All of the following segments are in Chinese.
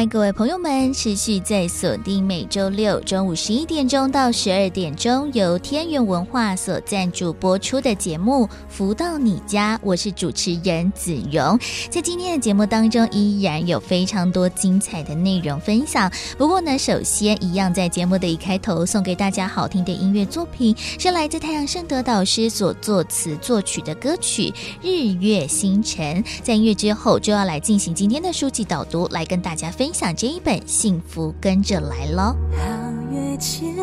欢迎各位朋友们持续在锁定每周六中午十一点钟到十二点钟由天元文化所赞助播出的节目《福到你家》，我是主持人子荣。在今天的节目当中，依然有非常多精彩的内容分享。不过呢，首先一样在节目的一开头送给大家好听的音乐作品，是来自太阳盛德导师所作词作曲的歌曲《日月星辰》。在音乐之后，就要来进行今天的书籍导读，来跟大家。分享这一本《幸福跟着来喽》。皓月千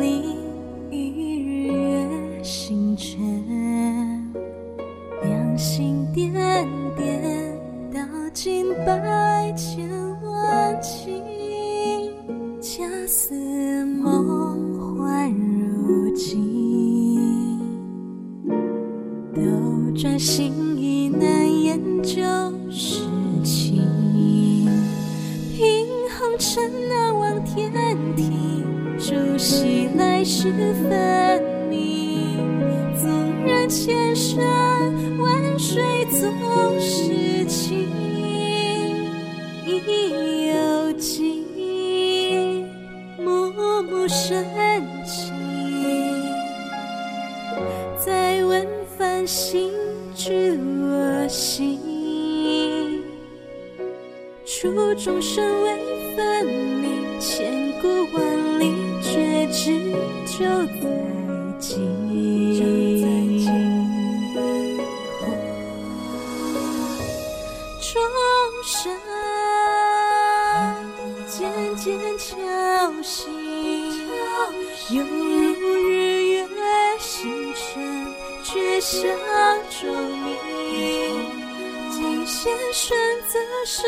里，一日月星辰，两心点点，道尽百千万情。恰似梦幻如镜，斗转星移难言就是情。尘难忘天庭，朝夕来时分明。纵然千山万水总是情，意犹记，默默深情。再问繁星知我心，处众生为。分明千古万里，却只就在今。钟声渐渐敲醒，犹如日月星辰，却笑钟鸣。尽现选择时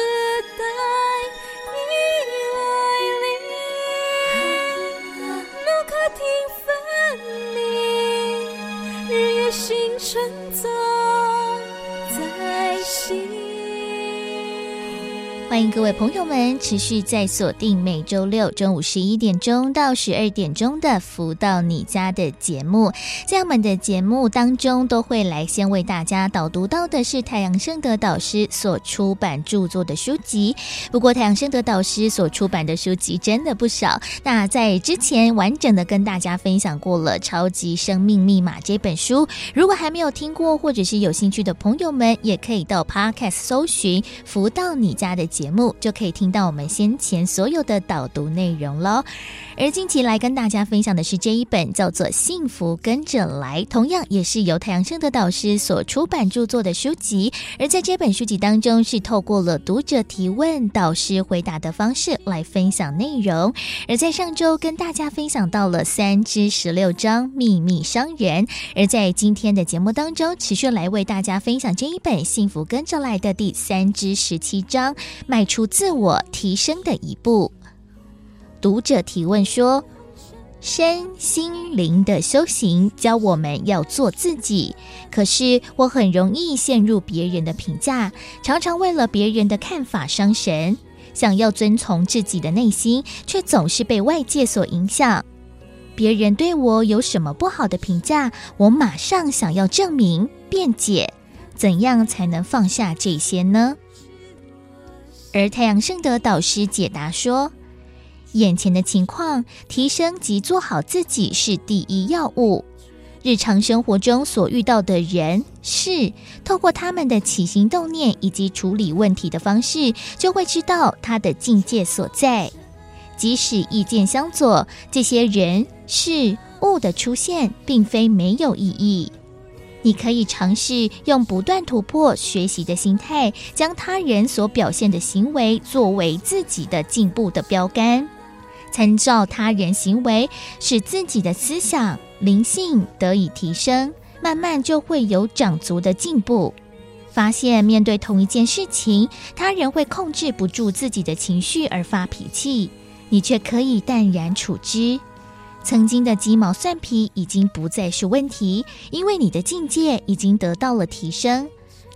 代。欢迎各位朋友们持续在锁定每周六中午十一点钟到十二点钟的《福到你家》的节目。在我们的节目当中，都会来先为大家导读到的是太阳盛德导师所出版著作的书籍。不过，太阳盛德导师所出版的书籍真的不少。那在之前完整的跟大家分享过了《超级生命密码》这本书，如果还没有听过或者是有兴趣的朋友们，也可以到 Podcast 搜寻《福到你家》的节目。目就可以听到我们先前所有的导读内容喽。而近期来跟大家分享的是这一本叫做《幸福跟着来》，同样也是由太阳盛德导师所出版著作的书籍。而在这本书籍当中，是透过了读者提问、导师回答的方式来分享内容。而在上周跟大家分享到了三之十六章秘密商人，而在今天的节目当中，持续来为大家分享这一本《幸福跟着来的》第三之十七章。迈出自我提升的一步。读者提问说：“身心灵的修行教我们要做自己，可是我很容易陷入别人的评价，常常为了别人的看法伤神。想要遵从自己的内心，却总是被外界所影响。别人对我有什么不好的评价，我马上想要证明、辩解。怎样才能放下这些呢？”而太阳圣德导师解答说：“眼前的情况，提升及做好自己是第一要务。日常生活中所遇到的人事，透过他们的起心动念以及处理问题的方式，就会知道他的境界所在。即使意见相左，这些人事物的出现，并非没有意义。”你可以尝试用不断突破、学习的心态，将他人所表现的行为作为自己的进步的标杆，参照他人行为，使自己的思想灵性得以提升，慢慢就会有长足的进步。发现面对同一件事情，他人会控制不住自己的情绪而发脾气，你却可以淡然处之。曾经的鸡毛蒜皮已经不再是问题，因为你的境界已经得到了提升。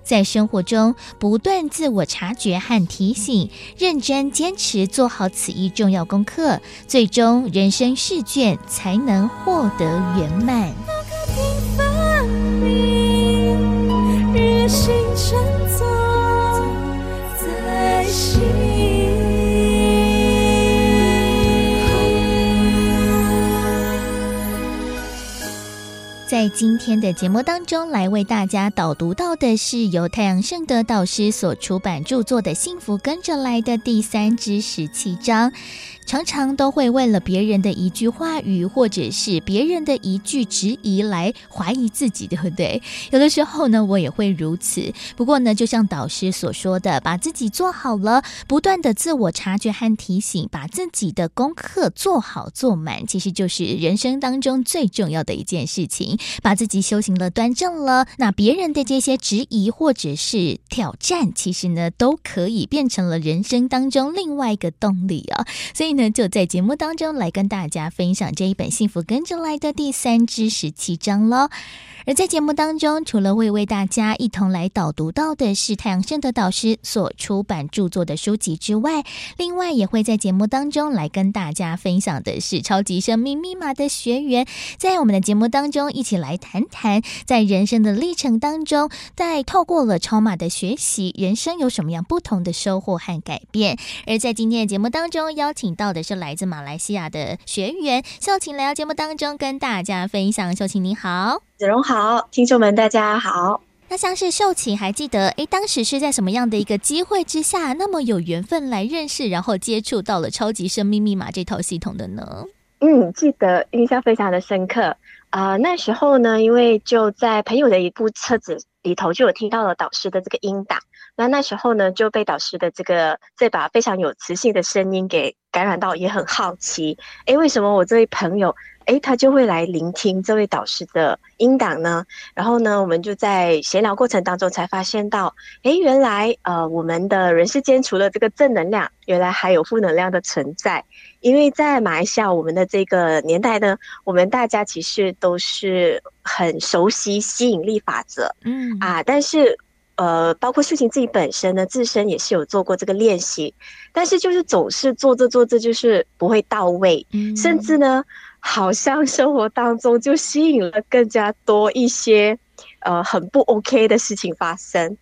在生活中不断自我察觉和提醒，认真坚持做好此一重要功课，最终人生试卷才能获得圆满。在心在今天的节目当中，来为大家导读到的是由太阳圣德导师所出版著作的《幸福跟着来的》第三至十七章。常常都会为了别人的一句话语，或者是别人的一句质疑来怀疑自己，对不对？有的时候呢，我也会如此。不过呢，就像导师所说的，把自己做好了，不断的自我察觉和提醒，把自己的功课做好做满，其实就是人生当中最重要的一件事情。把自己修行了、端正了，那别人的这些质疑或者是挑战，其实呢，都可以变成了人生当中另外一个动力啊。所以。那就在节目当中来跟大家分享这一本《幸福跟着来的》第三至十七章喽。而在节目当中，除了会为大家一同来导读到的是太阳盛德导师所出版著作的书籍之外，另外也会在节目当中来跟大家分享的是超级生命密码的学员，在我们的节目当中一起来谈谈，在人生的历程当中，在透过了超码的学习，人生有什么样不同的收获和改变。而在今天的节目当中，邀请到的是来自马来西亚的学员秀琴来到节目当中跟大家分享。秀琴你好。子荣好，听众们大家好。那像是秀琴还记得，诶，当时是在什么样的一个机会之下，那么有缘分来认识，然后接触到了超级生命密码这套系统的呢？嗯，记得印象非常的深刻啊、呃。那时候呢，因为就在朋友的一部车子里头，就有听到了导师的这个音档。那那时候呢，就被导师的这个这把非常有磁性的声音给感染到，也很好奇，诶，为什么我这位朋友？诶，他就会来聆听这位导师的音档呢。然后呢，我们就在闲聊过程当中才发现到，诶，原来呃，我们的人世间除了这个正能量，原来还有负能量的存在。因为在马来西亚，我们的这个年代呢，我们大家其实都是很熟悉吸引力法则，嗯啊，但是呃，包括秀琴自己本身呢，自身也是有做过这个练习，但是就是总是做着做着就是不会到位，嗯，甚至呢。好像生活当中就吸引了更加多一些，呃，很不 OK 的事情发生。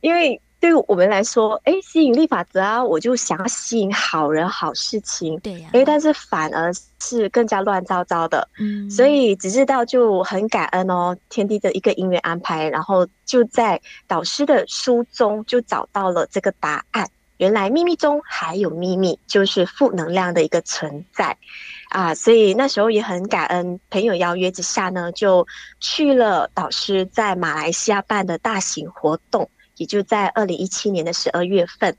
因为对于我们来说，诶，吸引力法则啊，我就想要吸引好人好事情，对呀，诶，但是反而是更加乱糟糟的。嗯，所以只知道就很感恩哦，天地的一个因缘安排，然后就在导师的书中就找到了这个答案。原来秘密中还有秘密，就是负能量的一个存在。啊，所以那时候也很感恩，朋友邀约之下呢，就去了导师在马来西亚办的大型活动，也就在二零一七年的十二月份。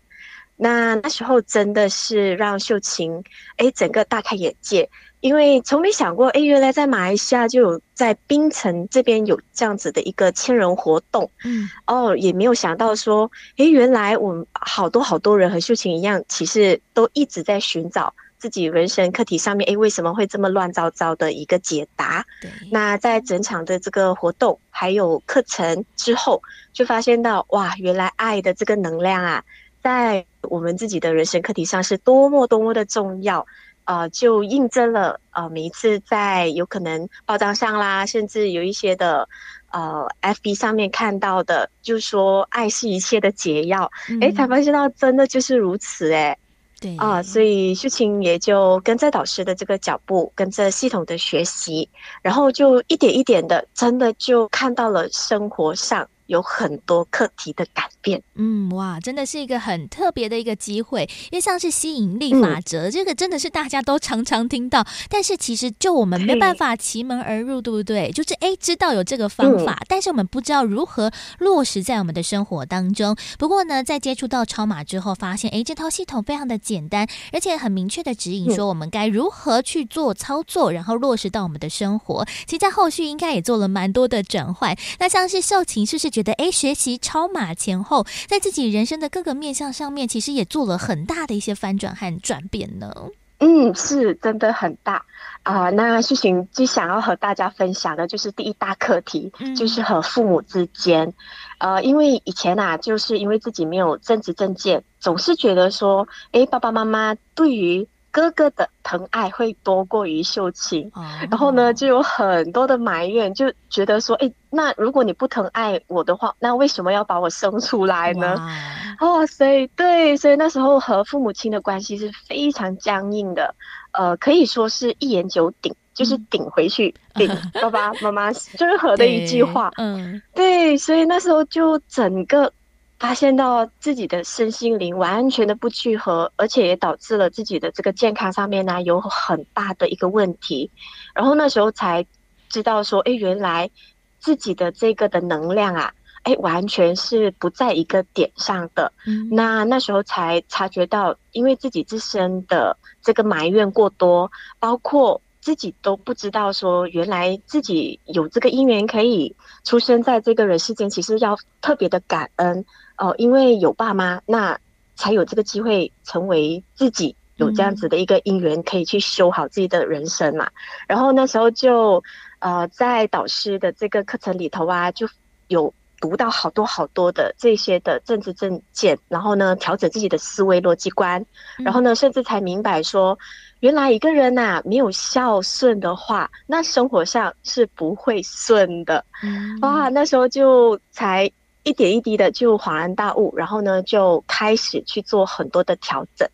那那时候真的是让秀琴诶整个大开眼界，因为从没想过诶，原来在马来西亚就有在槟城这边有这样子的一个千人活动，嗯，哦，也没有想到说诶，原来我们好多好多人和秀琴一样，其实都一直在寻找。自己人生课题上面，哎，为什么会这么乱糟糟的一个解答？对。那在整场的这个活动还有课程之后，就发现到哇，原来爱的这个能量啊，在我们自己的人生课题上是多么多么的重要。呃，就印证了呃，每一次在有可能报章上啦，甚至有一些的呃，FB 上面看到的，就说爱是一切的解药。诶，才发现到真的就是如此诶。对啊，所以秀琴也就跟着导师的这个脚步，跟着系统的学习，然后就一点一点的，真的就看到了生活上。有很多课题的改变，嗯，哇，真的是一个很特别的一个机会，因为像是吸引力法则，嗯、这个真的是大家都常常听到，但是其实就我们没办法奇门而入，对不对？就是诶，知道有这个方法，嗯，但是我们不知道如何落实在我们的生活当中。不过呢，在接触到超码之后，发现哎，这套系统非常的简单，而且很明确的指引说我们该如何去做操作，然后落实到我们的生活。其实，在后续应该也做了蛮多的转换。那像是秀琴，是不是觉得？觉得哎，学习超马前后，在自己人生的各个面向上面，其实也做了很大的一些翻转和转变呢。嗯，是真的很大啊、呃。那秀琴最想要和大家分享的就是第一大课题，嗯、就是和父母之间，呃，因为以前啊，就是因为自己没有正直正见，总是觉得说，哎，爸爸妈妈对于哥哥的疼爱会多过于秀琴，哦、然后呢，就有很多的埋怨，就觉得说，哎，那如果你不疼爱我的话，那为什么要把我生出来呢？哇，哦，所以对，所以那时候和父母亲的关系是非常僵硬的，呃，可以说是一言九鼎，就是顶回去，顶、嗯、爸爸妈妈任何的一句话，嗯，对，所以那时候就整个。发现到自己的身心灵完全的不聚合，而且也导致了自己的这个健康上面呢、啊、有很大的一个问题。然后那时候才知道说，哎，原来自己的这个的能量啊，哎，完全是不在一个点上的。嗯、那那时候才察觉到，因为自己自身的这个埋怨过多，包括。自己都不知道，说原来自己有这个因缘可以出生在这个人世间，其实要特别的感恩哦、呃，因为有爸妈，那才有这个机会成为自己有这样子的一个因缘，可以去修好自己的人生嘛。嗯、然后那时候就呃，在导师的这个课程里头啊，就有读到好多好多的这些的政治证件，然后呢，调整自己的思维逻辑观，然后呢，甚至才明白说。原来一个人呐、啊，没有孝顺的话，那生活上是不会顺的。嗯、哇，那时候就才一点一滴的就恍然大悟，然后呢，就开始去做很多的调整。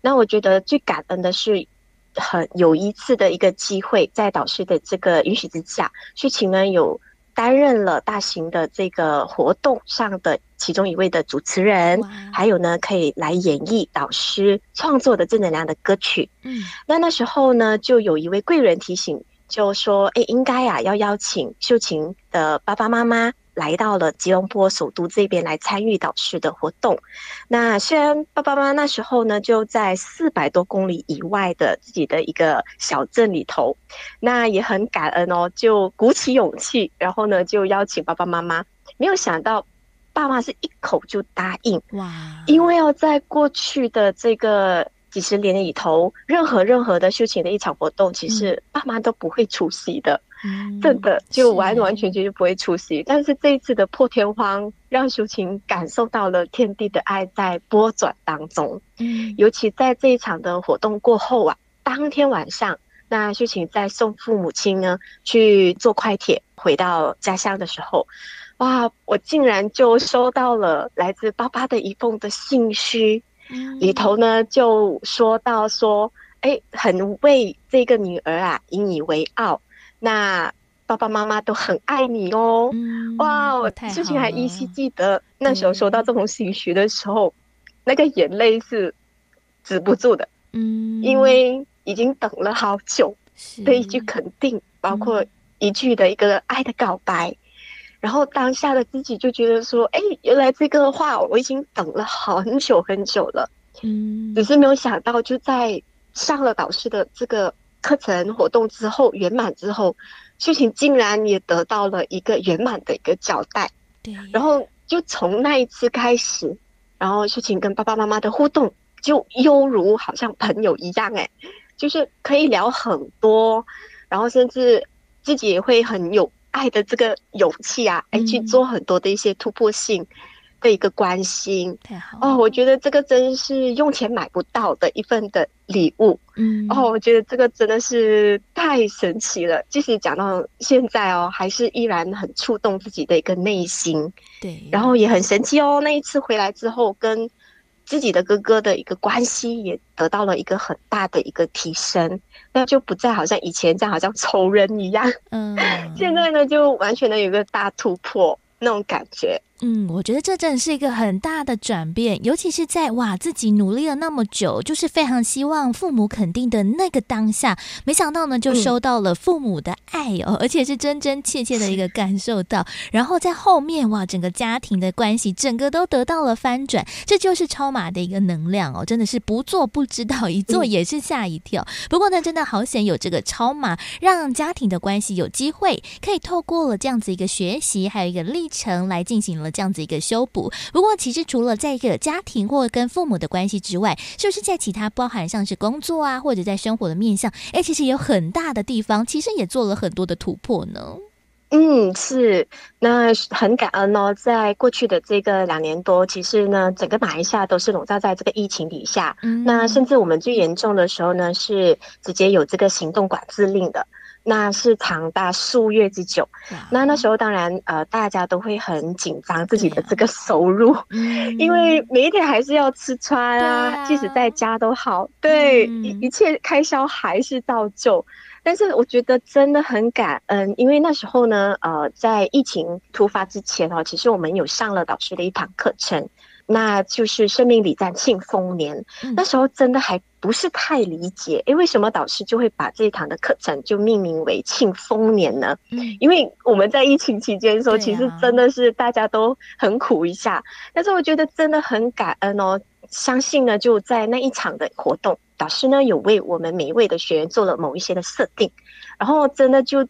那我觉得最感恩的是，很有一次的一个机会，在导师的这个允许之下，秀琴呢有。担任了大型的这个活动上的其中一位的主持人，哇还有呢，可以来演绎导师创作的正能量的歌曲。嗯，那那时候呢，就有一位贵人提醒，就说：“哎，应该呀、啊，要邀请秀琴的爸爸妈妈。”来到了吉隆坡首都这边来参与导师的活动。那虽然爸爸妈妈那时候呢就在四百多公里以外的自己的一个小镇里头，那也很感恩哦，就鼓起勇气，然后呢就邀请爸爸妈妈。没有想到爸妈是一口就答应哇！因为要在过去的这个几十年里头，任何任何的休闲的一场活动，其实爸妈都不会出席的。真的就完完全全就不会出席，是但是这一次的破天荒让秀琴感受到了天地的爱在波转当中。嗯，尤其在这一场的活动过后啊，当天晚上，那秀琴在送父母亲呢去坐快铁回到家乡的时候，哇，我竟然就收到了来自爸爸的一封的信息，嗯、里头呢就说到说，哎，很为这个女儿啊引以为傲。那爸爸妈妈都很爱你哦，嗯、哇！我之前还依稀记得那时候收到这封信息的时候，嗯、那个眼泪是止不住的，嗯，因为已经等了好久，是。的一句肯定，包括一句的一个爱的告白，嗯、然后当下的自己就觉得说，哎，原来这个话我已经等了很久很久了，嗯，只是没有想到就在上了导师的这个。课程活动之后圆满之后，秀琴竟然也得到了一个圆满的一个交代。对，然后就从那一次开始，然后秀琴跟爸爸妈妈的互动就犹如好像朋友一样，哎，就是可以聊很多，然后甚至自己也会很有爱的这个勇气啊，哎，去做很多的一些突破性。的一个关心，太好哦，我觉得这个真是用钱买不到的一份的礼物，嗯，哦，我觉得这个真的是太神奇了。即使讲到现在哦，还是依然很触动自己的一个内心，对，然后也很神奇哦。那一次回来之后，跟自己的哥哥的一个关系也得到了一个很大的一个提升，那就不再好像以前这样，好像仇人一样，嗯，现在呢就完全的有一个大突破那种感觉。嗯，我觉得这真的是一个很大的转变，尤其是在哇自己努力了那么久，就是非常希望父母肯定的那个当下，没想到呢就收到了父母的爱哦，嗯、而且是真真切切的一个感受到，然后在后面哇整个家庭的关系整个都得到了翻转，这就是超马的一个能量哦，真的是不做不知道，一做也是吓一跳。嗯、不过呢，真的好险有这个超马，让家庭的关系有机会可以透过了这样子一个学习，还有一个历程来进行了。这样子一个修补。不过，其实除了在一个家庭或跟父母的关系之外，是不是在其他包含像是工作啊，或者在生活的面向，哎，其实有很大的地方，其实也做了很多的突破呢？嗯，是，那很感恩哦，在过去的这个两年多，其实呢，整个马来西亚都是笼罩在这个疫情底下。嗯，那甚至我们最严重的时候呢，是直接有这个行动管制令的，那是长达数月之久。那那时候当然，呃，大家都会很紧张自己的这个收入，嗯，因为每一天还是要吃穿啊，即使在家都好，对，一一切开销还是照旧。但是我觉得真的很感恩，因为那时候呢，呃，在疫情突发之前哦，其实我们有上了导师的一堂课程，那就是生命礼赞庆丰年。嗯。那时候真的还不是太理解，诶，为什么导师就会把这一堂的课程就命名为庆丰年呢？嗯，因为我们在疫情期间的时候，其实真的是大家都很苦一下。但是我觉得真的很感恩哦，相信呢，就在那一场的活动。导师呢，有为我们每一位的学员做了某一些的设定，然后真的就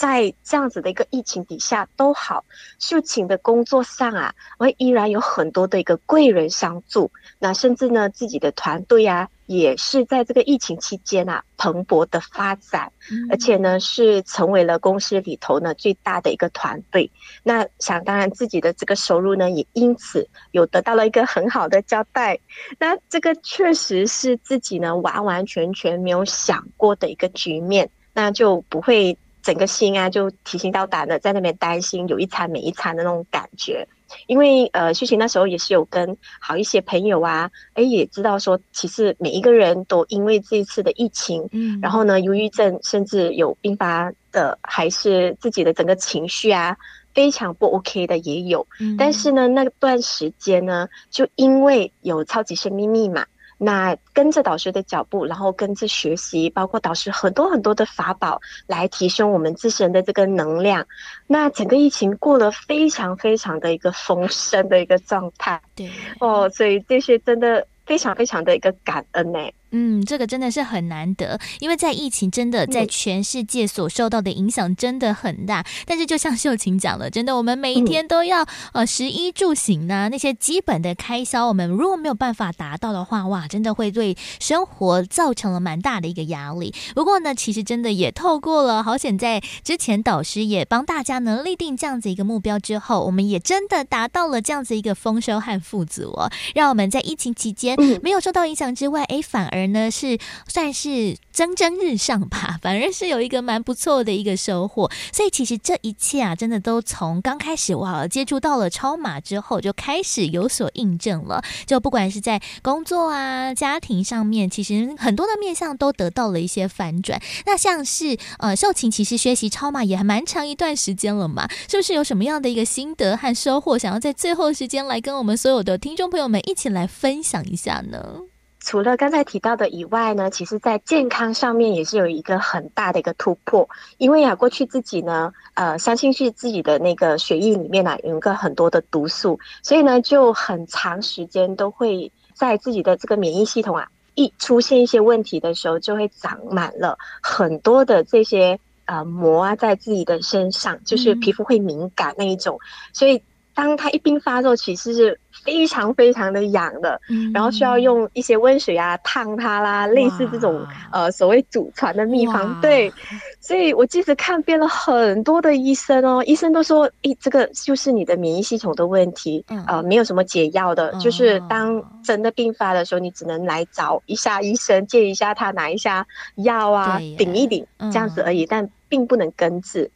在这样子的一个疫情底下都好，秀琴的工作上啊，我依然有很多的一个贵人相助，那甚至呢自己的团队啊。也是在这个疫情期间啊，蓬勃的发展，而且呢，是成为了公司里头呢最大的一个团队。那想当然，自己的这个收入呢，也因此有得到了一个很好的交代。那这个确实是自己呢完完全全没有想过的一个局面，那就不会整个心啊就提心吊胆的在那边担心有一餐没一餐的那种感觉。因为呃，秀琴那时候也是有跟好一些朋友啊，哎，也知道说，其实每一个人都因为这一次的疫情，嗯，然后呢，忧郁症甚至有并发的，还是自己的整个情绪啊，非常不 OK 的也有。嗯，但是呢，那段时间呢，就因为有超级生命密码。那跟着导师的脚步，然后跟着学习，包括导师很多很多的法宝，来提升我们自身的这个能量。那整个疫情过了非常非常的一个丰盛的一个状态，对哦，所以这些真的非常非常的一个感恩呢。嗯，这个真的是很难得，因为在疫情真的在全世界所受到的影响真的很大。嗯、但是就像秀琴讲了，真的我们每一天都要、嗯、呃食衣住行呢，那些基本的开销，我们如果没有办法达到的话，哇，真的会对生活造成了蛮大的一个压力。不过呢，其实真的也透过了好险，在之前导师也帮大家呢立定这样子一个目标之后，我们也真的达到了这样子一个丰收和富足哦，让我们在疫情期间没有受到影响之外，哎，反而。人呢是算是蒸蒸日上吧，反而是有一个蛮不错的一个收获。所以其实这一切啊，真的都从刚开始哇接触到了超马之后，就开始有所印证了。就不管是在工作啊、家庭上面，其实很多的面向都得到了一些反转。那像是呃，秀琴其实学习超马也还蛮长一段时间了嘛，是不是有什么样的一个心得和收获，想要在最后时间来跟我们所有的听众朋友们一起来分享一下呢？除了刚才提到的以外呢，其实在健康上面也是有一个很大的一个突破。因为啊，过去自己呢，呃，相信是自己的那个血液里面啊，有一个很多的毒素，所以呢，就很长时间都会在自己的这个免疫系统啊，一出现一些问题的时候，就会长满了很多的这些呃膜啊，在自己的身上，就是皮肤会敏感那一种，嗯、所以。当它一并发作，其实是非常非常的痒的，嗯，然后需要用一些温水啊烫它啦，类似这种呃所谓祖传的秘方，对，所以我即使看遍了很多的医生哦，医生都说，诶，这个就是你的免疫系统的问题，嗯、呃，没有什么解药的，嗯，就是当真的病发的时候，你只能来找一下医生，借一下他拿一下药啊，顶一顶这样子而已，嗯，但并不能根治。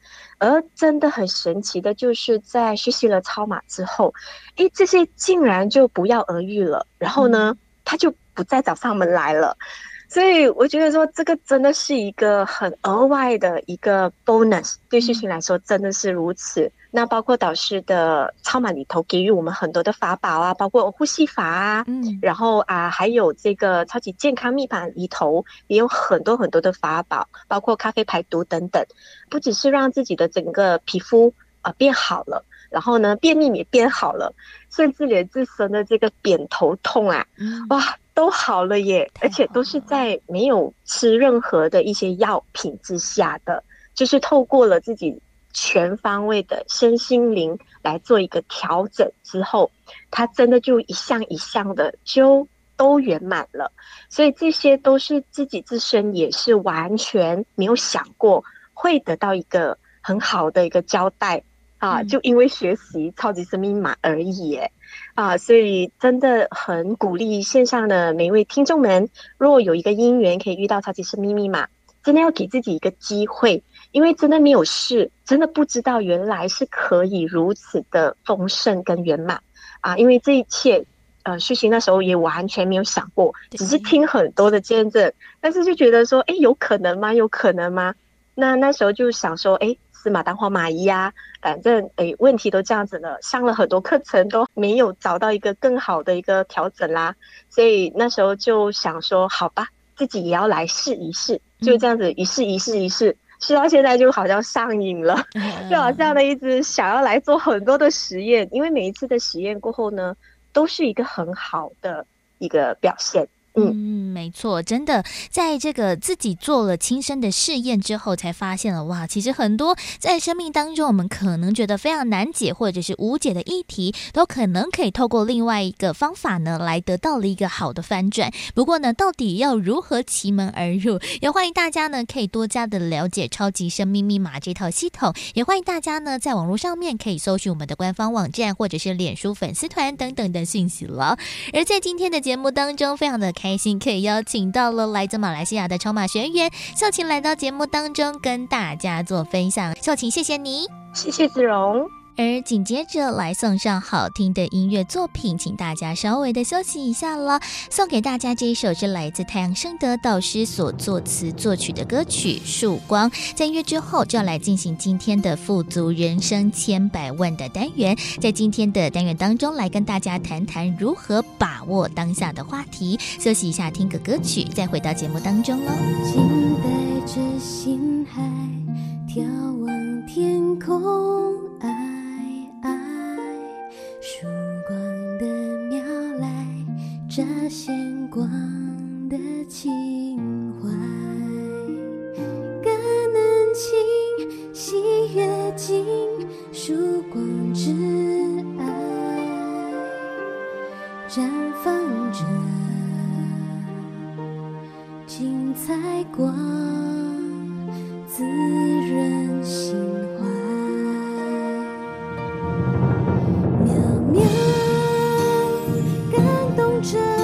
而真的很神奇的，就是在学习了超马之后，诶，这些竟然就不药而愈了。然后呢，他就不再找上门来了。所以我觉得说，这个真的是一个很额外的一个 bonus，对秀琴来说真的是如此。那包括导师的超马里头给予我们很多的法宝啊，包括呼吸法啊，嗯，然后啊，还有这个超级健康密码里头也有很多很多的法宝，包括咖啡排毒等等，不只是让自己的整个皮肤啊、呃、变好了，然后呢，便秘也变好了，甚至连自身的这个扁头痛啊，嗯、哇，都好了耶，而且都是在没有吃任何的一些药品之下的，就是透过了自己。全方位的身心灵来做一个调整之后，他真的就一项一项的就都圆满了。所以这些都是自己自身也是完全没有想过会得到一个很好的一个交代啊，就因为学习超级生命密码而已耶。啊，所以真的很鼓励线上的每一位听众们，如果有一个姻缘可以遇到超级生命密码，真的要给自己一个机会，因为真的没有事，真的不知道原来是可以如此的丰盛跟圆满啊！因为这一切，呃，旭行那时候也完全没有想过，只是听很多的见证，但是就觉得说，哎，有可能吗？有可能吗？那那时候就想说，哎。死马当活马医呀，反正诶，问题都这样子了，上了很多课程都没有找到一个更好的一个调整啦，所以那时候就想说，好吧，自己也要来试一试，就这样子一试一试一试，试到现在就好像上瘾了，就好像呢一直想要来做很多的实验，因为每一次的实验过后呢，都是一个很好的一个表现。嗯，没错，真的，在这个自己做了亲身的试验之后，才发现了哇，其实很多在生命当中我们可能觉得非常难解或者是无解的议题，都可能可以透过另外一个方法呢，来得到了一个好的翻转。不过呢，到底要如何奇门而入？也欢迎大家呢可以多加的了解超级生命密码这套系统，也欢迎大家呢在网络上面可以搜寻我们的官方网站或者是脸书粉丝团等等的讯息了。而在今天的节目当中，非常的。开心可以邀请到了来自马来西亚的超马学员秀琴来到节目当中跟大家做分享。秀琴，谢谢你，谢谢子荣。而紧接着来送上好听的音乐作品，请大家稍微的休息一下了。送给大家这一首是来自太阳圣德导师所作词作曲的歌曲《曙光》。在音乐之后，就要来进行今天的富足人生千百万的单元。在今天的单元当中，来跟大家谈谈如何把握当下的话题。休息一下，听个歌曲，再回到节目当中喽。静带着心海，眺望天空，爱。曙光的苗来，乍现光的情怀，感恩清，喜悦尽，曙光之爱，绽放着精彩光，滋润心。这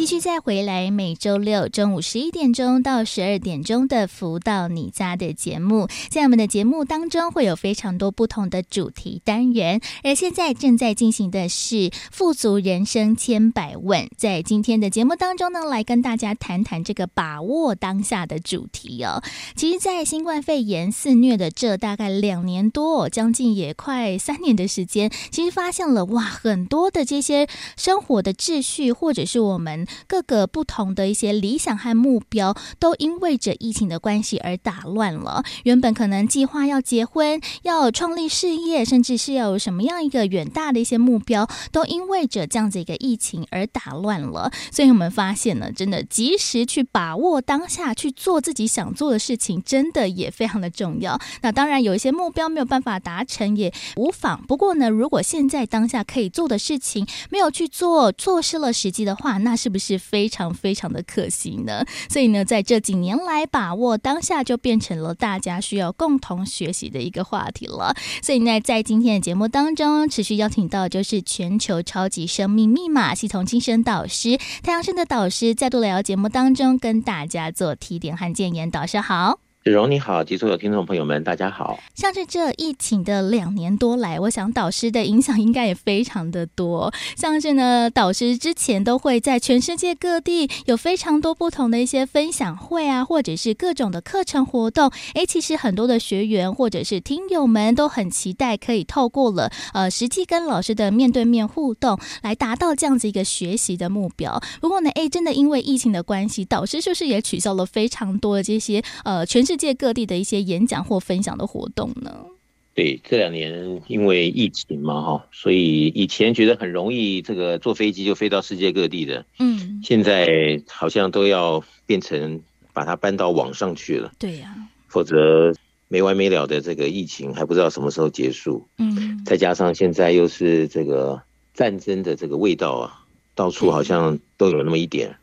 继续再回来，每周六中午十一点钟到十二点钟的“福到你家”的节目，在我们的节目当中会有非常多不同的主题单元，而现在正在进行的是“富足人生千百问”。在今天的节目当中呢，来跟大家谈谈这个把握当下的主题哦。其实，在新冠肺炎肆虐的这大概两年多，将近也快三年的时间，其实发现了哇，很多的这些生活的秩序，或者是我们。各个不同的一些理想和目标，都因为着疫情的关系而打乱了。原本可能计划要结婚、要创立事业，甚至是要有什么样一个远大的一些目标，都因为着这样子一个疫情而打乱了。所以我们发现呢，真的及时去把握当下，去做自己想做的事情，真的也非常的重要。那当然有一些目标没有办法达成也无妨。不过呢，如果现在当下可以做的事情没有去做，错失了时机的话，那是不是？是非常非常的可惜呢，所以呢，在这几年来，把握当下就变成了大家需要共同学习的一个话题了。所以呢，在今天的节目当中，持续邀请到就是全球超级生命密码系统精神导师太阳神的导师，再度来到节目当中跟大家做提点和建言。导师好。子荣你好，及所有听众朋友们，大家好。像是这疫情的两年多来，我想导师的影响应该也非常的多。像是呢，导师之前都会在全世界各地有非常多不同的一些分享会啊，或者是各种的课程活动。诶，其实很多的学员或者是听友们都很期待可以透过了呃实际跟老师的面对面互动，来达到这样子一个学习的目标。不过呢，诶，真的因为疫情的关系，导师是不是也取消了非常多的这些呃全。世界各地的一些演讲或分享的活动呢？对，这两年因为疫情嘛，哈，所以以前觉得很容易，这个坐飞机就飞到世界各地的，嗯，现在好像都要变成把它搬到网上去了。对呀，否则没完没了的这个疫情还不知道什么时候结束。嗯，再加上现在又是这个战争的这个味道啊，到处好像都有那么一点，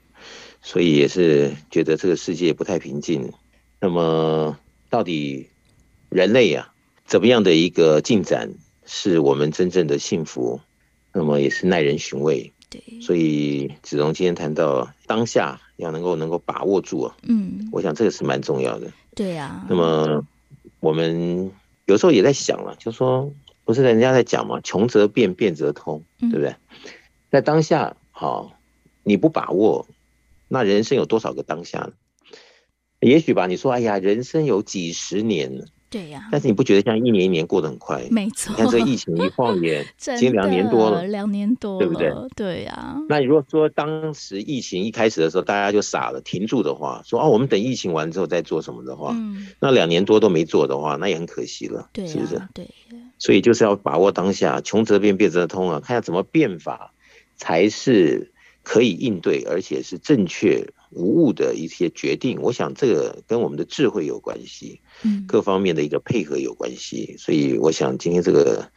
所以也是觉得这个世界不太平静。那么，到底人类啊，怎么样的一个进展是我们真正的幸福？那么也是耐人寻味。对，所以子荣今天谈到当下要能够能够把握住啊，嗯，我想这个是蛮重要的。对呀。那么我们有时候也在想了，就说不是人家在讲嘛，穷则变，变则通，对不对？在当下，好，你不把握，那人生有多少个当下呢？也许吧，你说，哎呀，人生有几十年，对呀，但是你不觉得像一年一年过得很快？没错，你看这疫情一晃眼，已经两年多了，两年多，对不对？对呀。那你如果说当时疫情一开始的时候，大家就傻了，停住的话，说哦，我们等疫情完之后再做什么的话，嗯，那两年多都没做的话，那也很可惜了，对，是不是？对。所以就是要把握当下，穷则变，变则通啊，看下怎么变法才是可以应对，而且是正确。无误的一些决定，我想这个跟我们的智慧有关系，嗯，各方面的一个配合有关系，所以我想今天这个。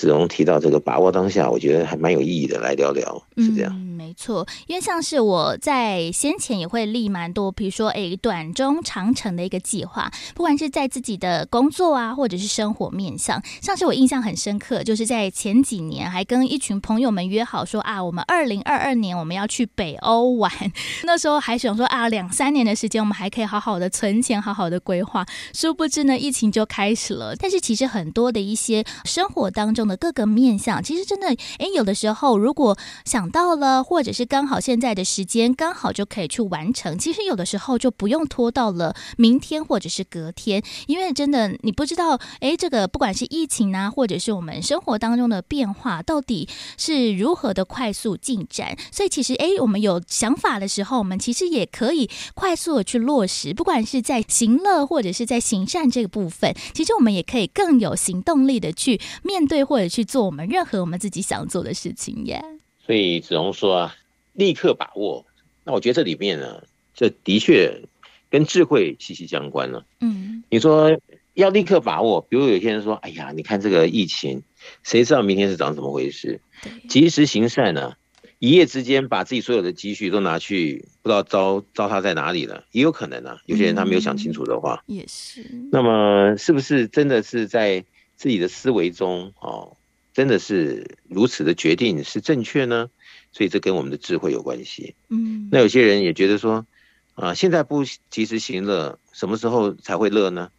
子荣提到这个把握当下，我觉得还蛮有意义的，来聊聊，是这样。嗯，没错，因为像是我在先前也会立蛮多，比如说诶，短中长程的一个计划，不管是在自己的工作啊，或者是生活面向，像是我印象很深刻，就是在前几年还跟一群朋友们约好说啊，我们二零二二年我们要去北欧玩，那时候还想说啊，两三年的时间我们还可以好好的存钱，好好的规划，殊不知呢，疫情就开始了。但是其实很多的一些生活当中。各个面向，其实真的，哎，有的时候如果想到了，或者是刚好现在的时间刚好就可以去完成，其实有的时候就不用拖到了明天或者是隔天，因为真的你不知道，哎，这个不管是疫情啊，或者是我们生活当中的变化，到底是如何的快速进展，所以其实，哎，我们有想法的时候，我们其实也可以快速的去落实，不管是在行乐或者是在行善这个部分，其实我们也可以更有行动力的去面对或者去做我们任何我们自己想做的事情耶。所以子荣说啊，立刻把握。那我觉得这里面呢，这的确跟智慧息息相关了。嗯，你说要立刻把握。比如有些人说：“哎呀，你看这个疫情，谁知道明天是长怎么回事？”及时行善呢、啊，一夜之间把自己所有的积蓄都拿去，不知道糟糟蹋在哪里了，也有可能啊。有些人他没有想清楚的话，嗯、也是。那么是不是真的是在自己的思维中哦，真的是如此的决定是正确呢？所以这跟我们的智慧有关系。嗯，那有些人也觉得说，啊，现在不及时行乐，什么时候才会乐呢？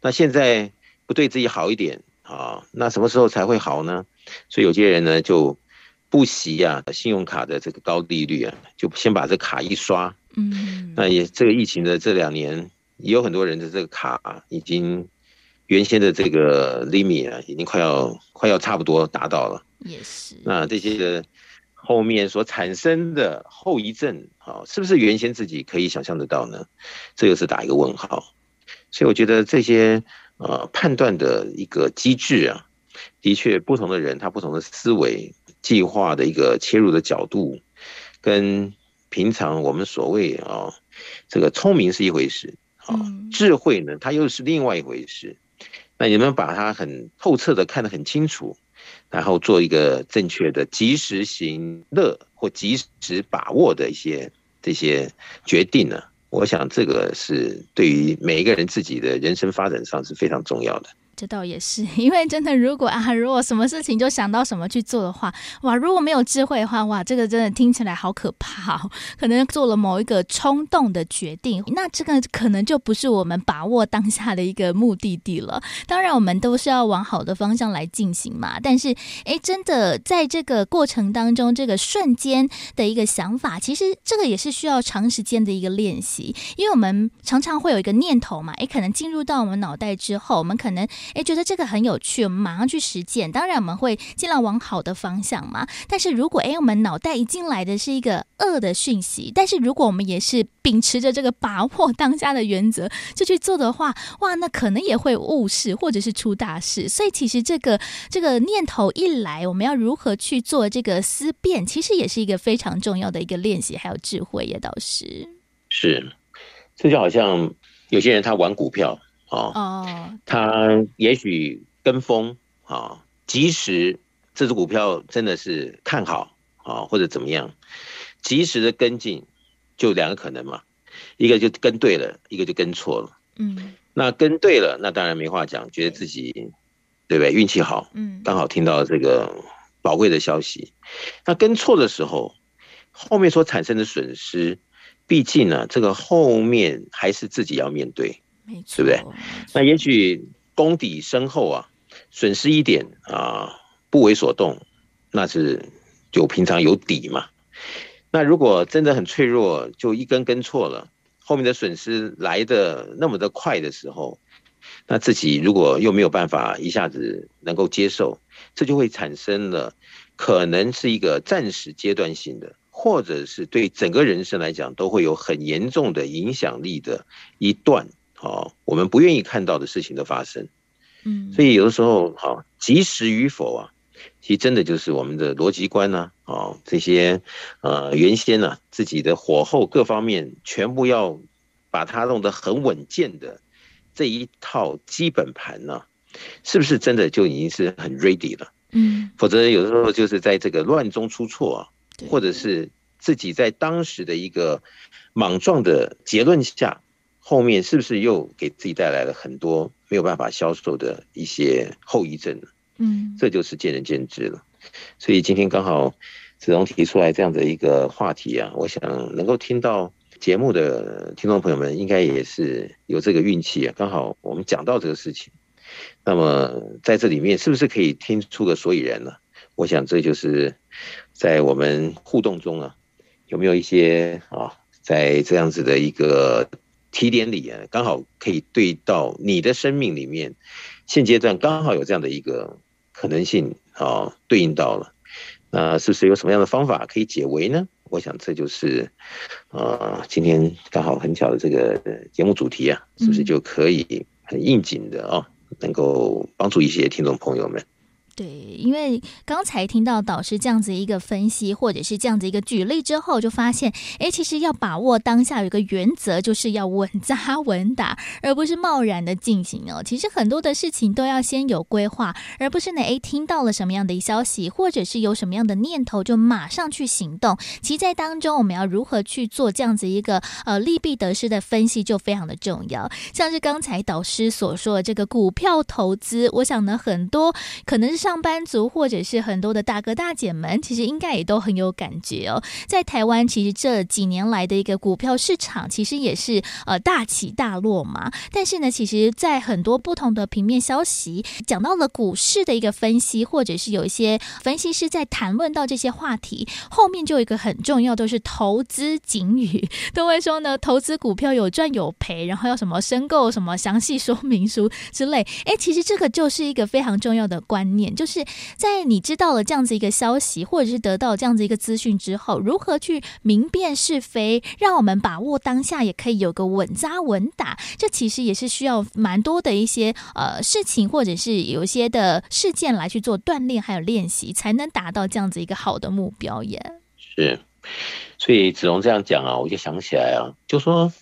那现在不对自己好一点啊，那什么时候才会好呢？所以有些人呢就不惜啊，信用卡的这个高利率啊，就先把这卡一刷。嗯，那也这个疫情的这两年，也有很多人的这个卡啊，已经原先的这个 limit 啊，已经快要快要差不多达到了。也是。那这些的。后面所产生的后遗症，啊，是不是原先自己可以想象得到呢？这又是打一个问号。所以我觉得这些呃判断的一个机制啊，的确不同的人他不同的思维、计划的一个切入的角度，跟平常我们所谓啊这个聪明是一回事，啊智慧呢，它又是另外一回事。那你们把它很透彻的看得很清楚。然后做一个正确的及时行乐或及时把握的一些这些决定呢，我想这个是对于每一个人自己的人生发展上是非常重要的。这倒也是，因为真的，如果啊，如果什么事情就想到什么去做的话，哇，如果没有智慧的话，哇，这个真的听起来好可怕哦。可能做了某一个冲动的决定，那这个可能就不是我们把握当下的一个目的地了。当然，我们都是要往好的方向来进行嘛。但是，哎，真的在这个过程当中，这个瞬间的一个想法，其实这个也是需要长时间的一个练习，因为我们常常会有一个念头嘛，哎，可能进入到我们脑袋之后，我们可能。诶，觉得这个很有趣，我们马上去实践。当然，我们会尽量往好的方向嘛。但是如果哎，我们脑袋一进来的是一个恶的讯息，但是如果我们也是秉持着这个把握当下的原则就去做的话，哇，那可能也会误事或者是出大事。所以，其实这个这个念头一来，我们要如何去做这个思辨，其实也是一个非常重要的一个练习，还有智慧也倒是。是，这就好像有些人他玩股票。哦，他也许跟风啊，即使这只股票真的是看好啊，或者怎么样，及时的跟进，就两个可能嘛，一个就跟对了，一个就跟错了。嗯，那跟对了，那当然没话讲，觉得自己对不对？运气好，嗯，刚好听到这个宝贵的消息。那跟错的时候，后面所产生的损失，毕竟呢，这个后面还是自己要面对。对不对？那也许功底深厚啊，损失一点啊，不为所动，那是就平常有底嘛。那如果真的很脆弱，就一根根错了，后面的损失来的那么的快的时候，那自己如果又没有办法一下子能够接受，这就会产生了可能是一个暂时阶段性的，或者是对整个人生来讲都会有很严重的影响力的一段。好，我们不愿意看到的事情的发生，嗯，所以有的时候，好，及时与否啊，其实真的就是我们的逻辑观呢，啊，这些呃原先呢自己的火候各方面全部要把它弄得很稳健的这一套基本盘呢，是不是真的就已经是很 ready 了？嗯，否则有的时候就是在这个乱中出错啊，或者是自己在当时的一个莽撞的结论下。后面是不是又给自己带来了很多没有办法销售的一些后遗症呢？嗯，这就是见仁见智了。所以今天刚好子龙提出来这样的一个话题啊，我想能够听到节目的听众朋友们，应该也是有这个运气啊。刚好我们讲到这个事情，那么在这里面是不是可以听出个所以然呢？我想这就是在我们互动中啊，有没有一些啊，在这样子的一个。提点里啊，刚好可以对到你的生命里面，现阶段刚好有这样的一个可能性啊，对应到了，那是不是有什么样的方法可以解围呢？我想这就是，呃，今天刚好很巧的这个节目主题啊，是不是就可以很应景的啊，能够帮助一些听众朋友们。对，因为刚才听到导师这样子一个分析，或者是这样子一个举例之后，就发现，哎，其实要把握当下有一个原则，就是要稳扎稳打，而不是贸然的进行哦。其实很多的事情都要先有规划，而不是呢，哎，听到了什么样的消息，或者是有什么样的念头，就马上去行动。其实在当中，我们要如何去做这样子一个呃利弊得失的分析，就非常的重要。像是刚才导师所说的这个股票投资，我想呢，很多可能是上班族或者是很多的大哥大姐们，其实应该也都很有感觉哦。在台湾，其实这几年来的一个股票市场，其实也是呃大起大落嘛。但是呢，其实，在很多不同的平面消息讲到了股市的一个分析，或者是有一些分析师在谈论到这些话题，后面就有一个很重要，都是投资警语，都会说呢，投资股票有赚有赔，然后要什么申购什么详细说明书之类。哎，其实这个就是一个非常重要的观念，就是。在你知道了这样子一个消息，或者是得到这样子一个资讯之后，如何去明辨是非，让我们把握当下，也可以有个稳扎稳打。这其实也是需要蛮多的一些呃事情，或者是有一些的事件来去做锻炼，还有练习，才能达到这样子一个好的目标耶。是，所以子龙这样讲啊，我就想起来啊，就说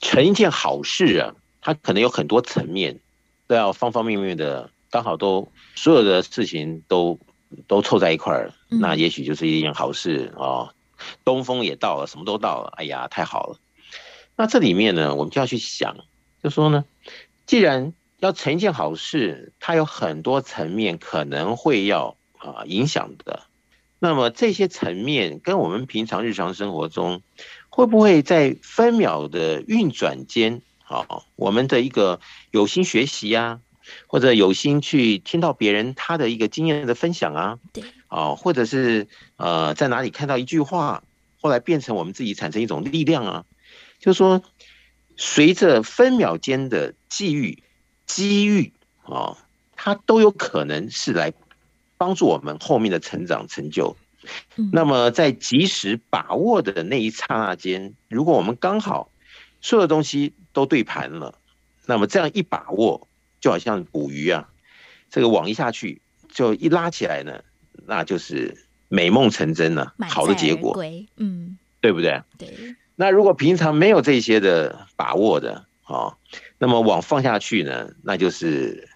成一件好事啊，它可能有很多层面，都要方方面面的。刚好都所有的事情都都凑在一块儿，那也许就是一件好事啊、哦。东风也到了，什么都到了，哎呀，太好了。那这里面呢，我们就要去想，就说呢，既然要成一件好事，它有很多层面可能会要啊影响的。那么这些层面跟我们平常日常生活中，会不会在分秒的运转间，哦，我们的一个有心学习呀？或者有心去听到别人他的一个经验的分享啊，对，啊，或者是呃在哪里看到一句话，后来变成我们自己产生一种力量啊，就是说，随着分秒间的际遇、机遇啊，它都有可能是来帮助我们后面的成长成就。那么在及时把握的那一刹那间，如果我们刚好所有的东西都对盘了，那么这样一把握。就好像捕鱼啊，这个网一下去，就一拉起来呢，那就是美梦成真了，好的结果，嗯，对不对？对。那如果平常没有这些的把握的，哦，那么网放下去呢，那就是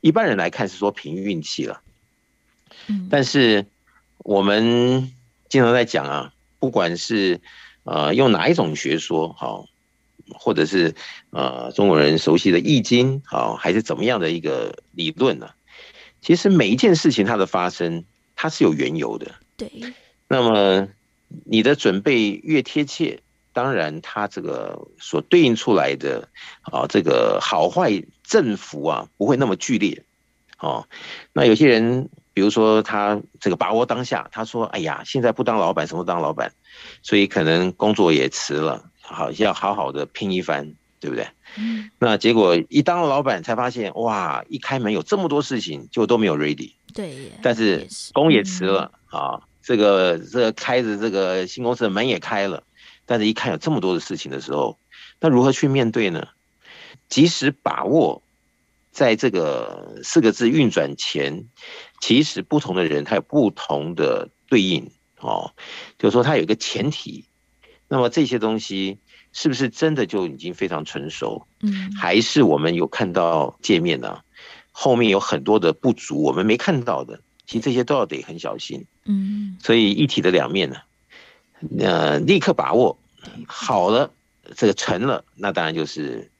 一般人来看是说凭运气了。嗯。但是我们经常在讲啊，不管是呃用哪一种学说，好。或者是呃中国人熟悉的《易经》好，还是怎么样的一个理论呢？其实每一件事情它的发生，它是有缘由的。对。那么你的准备越贴切，当然它这个所对应出来的啊这个好坏振幅啊不会那么剧烈。哦，那有些人比如说他这个把握当下，他说：“哎呀，现在不当老板，什么当老板？”所以可能工作也辞了。好，要好好的拼一番，对不对？嗯。那结果一当了老板，才发现哇，一开门有这么多事情，就都没有 ready。对。但是工也辞了啊，这个这个开着这个新公司的门也开了，但是一看有这么多的事情的时候，那如何去面对呢？及时把握，在这个四个字运转前，其实不同的人他有不同的对应哦，就是说他有一个前提。那么这些东西是不是真的就已经非常成熟？嗯，还是我们有看到界面呢？后面有很多的不足，我们没看到的。其实这些都要得很小心。嗯，所以一体的两面呢，呃，立刻把握好了，这个成了，那当然就是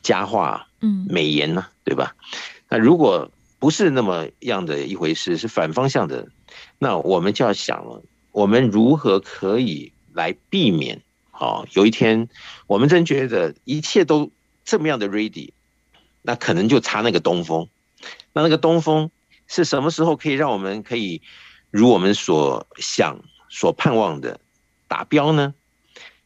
佳话，嗯，美言呢，对吧？那如果不是那么样的一回事，是反方向的，那我们就要想了，我们如何可以？来避免，好，有一天我们真觉得一切都这么样的 ready，那可能就差那个东风。那那个东风是什么时候可以让我们可以如我们所想、所盼望的达标呢？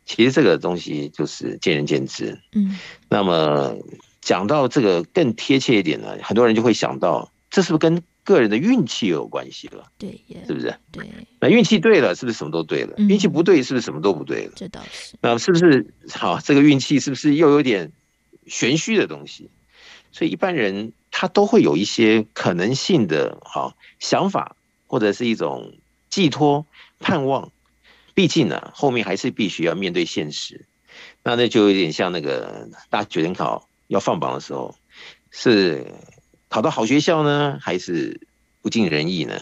其实这个东西就是见仁见智。嗯，那么讲到这个更贴切一点呢，很多人就会想到，这是不是跟个人的运气有关系了，对，是不是？对，那运气对了，是不是什么都对了？运、嗯、气不对，是不是什么都不对了？这倒是。那是不是好？这个运气是不是又有点玄虚的东西？所以一般人他都会有一些可能性的好想法，或者是一种寄托、盼望。毕竟呢，后面还是必须要面对现实。那那就有点像那个大学联考要放榜的时候，是考到好学校呢，还是不尽人意呢？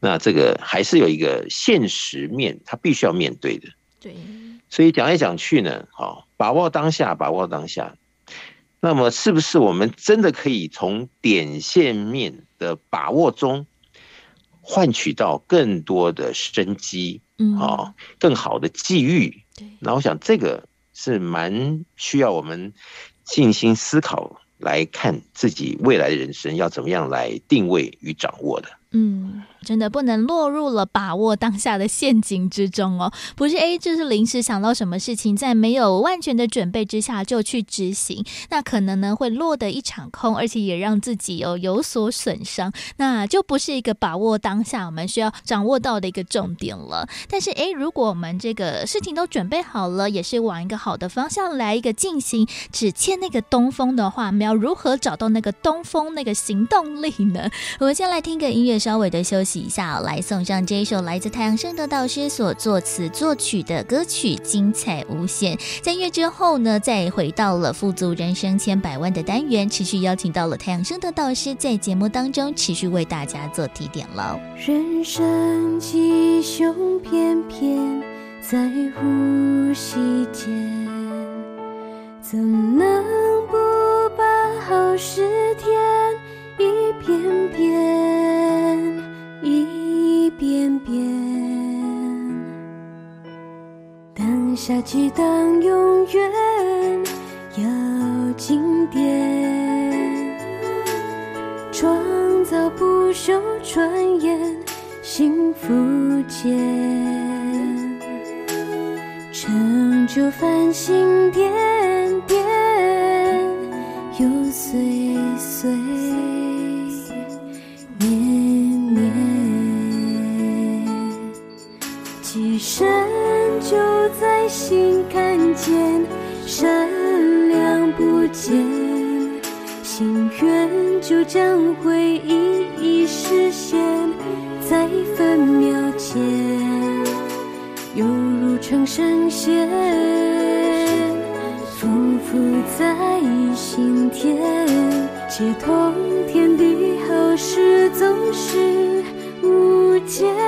那这个还是有一个现实面，他必须要面对的。对。所以讲来讲去呢，好，把握当下，把握当下。那么，是不是我们真的可以从点线面的把握中，换取到更多的生机？嗯，好，更好的际遇。对。那我想，这个是蛮需要我们静心思考，来看自己未来的人生要怎么样来定位与掌握的。嗯。真的不能落入了把握当下的陷阱之中哦，不是 A 就是临时想到什么事情，在没有万全的准备之下就去执行，那可能呢会落得一场空，而且也让自己有有所损伤，那就不是一个把握当下我们需要掌握到的一个重点了。但是 A 如果我们这个事情都准备好了，也是往一个好的方向来一个进行，只欠那个东风的话，我们要如何找到那个东风那个行动力呢？我们先来听个音乐，稍微的休息。一下来送上这一首来自太阳盛德导师所作词作曲的歌曲《精彩无限》。在月之后呢，再回到了富足人生千百万的单元，持续邀请到了太阳盛德导师在节目当中持续为大家做提点了。人生吉凶偏偏在呼吸间，怎能不把好事添一片片？一遍遍，当下记当永远要经典，创造不朽传言幸福间，成就繁星点点，又岁岁。见，善良不见，心愿就将会一一实现，在分秒间，犹如长生仙，匍匐在心田，接通天地好事总是无间。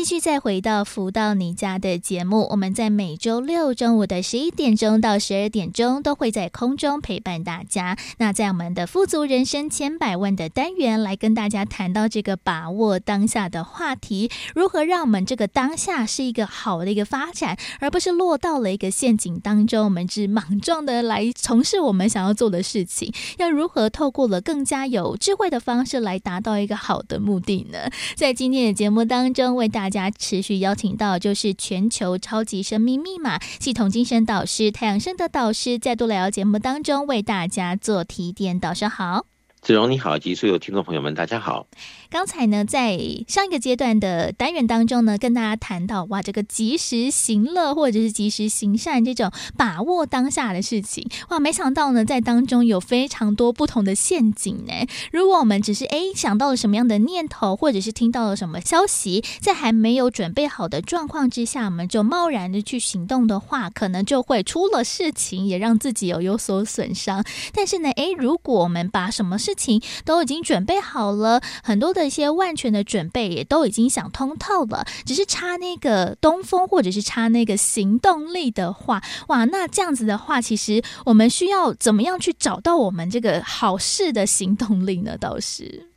继续再回到福到你家的节目，我们在每周六中午的十一点钟到十二点钟都会在空中陪伴大家。那在我们的富足人生千百万的单元，来跟大家谈到这个把握当下的话题，如何让我们这个当下是一个好的一个发展，而不是落到了一个陷阱当中，我们只莽撞的来从事我们想要做的事情。要如何透过了更加有智慧的方式来达到一个好的目的呢？在今天的节目当中，为大家家持续邀请到就是全球超级生命密码系统精神导师太阳升的导师，再度来到节目当中为大家做提点。导师好，子荣你好，及所有听众朋友们，大家好。刚才呢，在上一个阶段的单元当中呢，跟大家谈到哇，这个及时行乐或者是及时行善这种把握当下的事情哇，没想到呢，在当中有非常多不同的陷阱呢。如果我们只是诶想到了什么样的念头，或者是听到了什么消息，在还没有准备好的状况之下，我们就贸然的去行动的话，可能就会出了事情，也让自己有有所损伤。但是呢，诶，如果我们把什么事情都已经准备好了，很多的。这些万全的准备也都已经想通透了，只是差那个东风，或者是差那个行动力的话，哇，那这样子的话，其实我们需要怎么样去找到我们这个好事的行动力呢？倒是，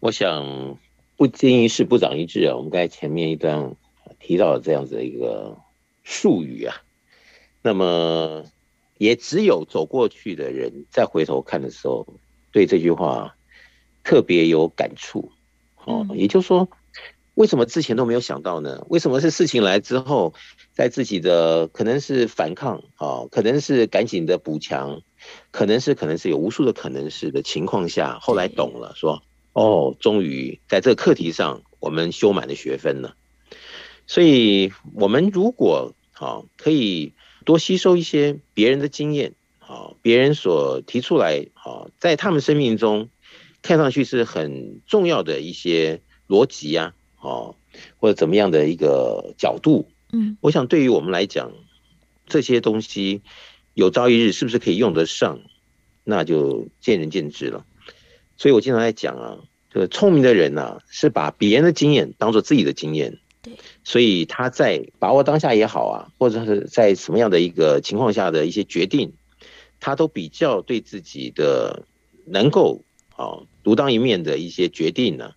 我想不经一事不长一智啊。我们刚才前面一段提到了这样子的一个术语啊，那么也只有走过去的人再回头看的时候，对这句话特别有感触。哦，也就是说，为什么之前都没有想到呢？为什么是事情来之后，在自己的可能是反抗啊，可能是赶紧的补强，可能是可能是有无数的可能是的情况下，后来懂了，说哦，终于在这个课题上我们修满了学分了。所以，我们如果好可以多吸收一些别人的经验，好别人所提出来，好在他们生命中看上去是很重要的一些逻辑呀。哦，或者怎么样的一个角度，嗯，我想对于我们来讲，这些东西有朝一日是不是可以用得上，那就见仁见智了。所以我经常在讲啊，就是聪明的人呐、啊，是把别人的经验当做自己的经验，对，所以他在把握当下也好啊，或者是在什么样的一个情况下的一些决定，他都比较对自己的能够啊独当一面的一些决定呢，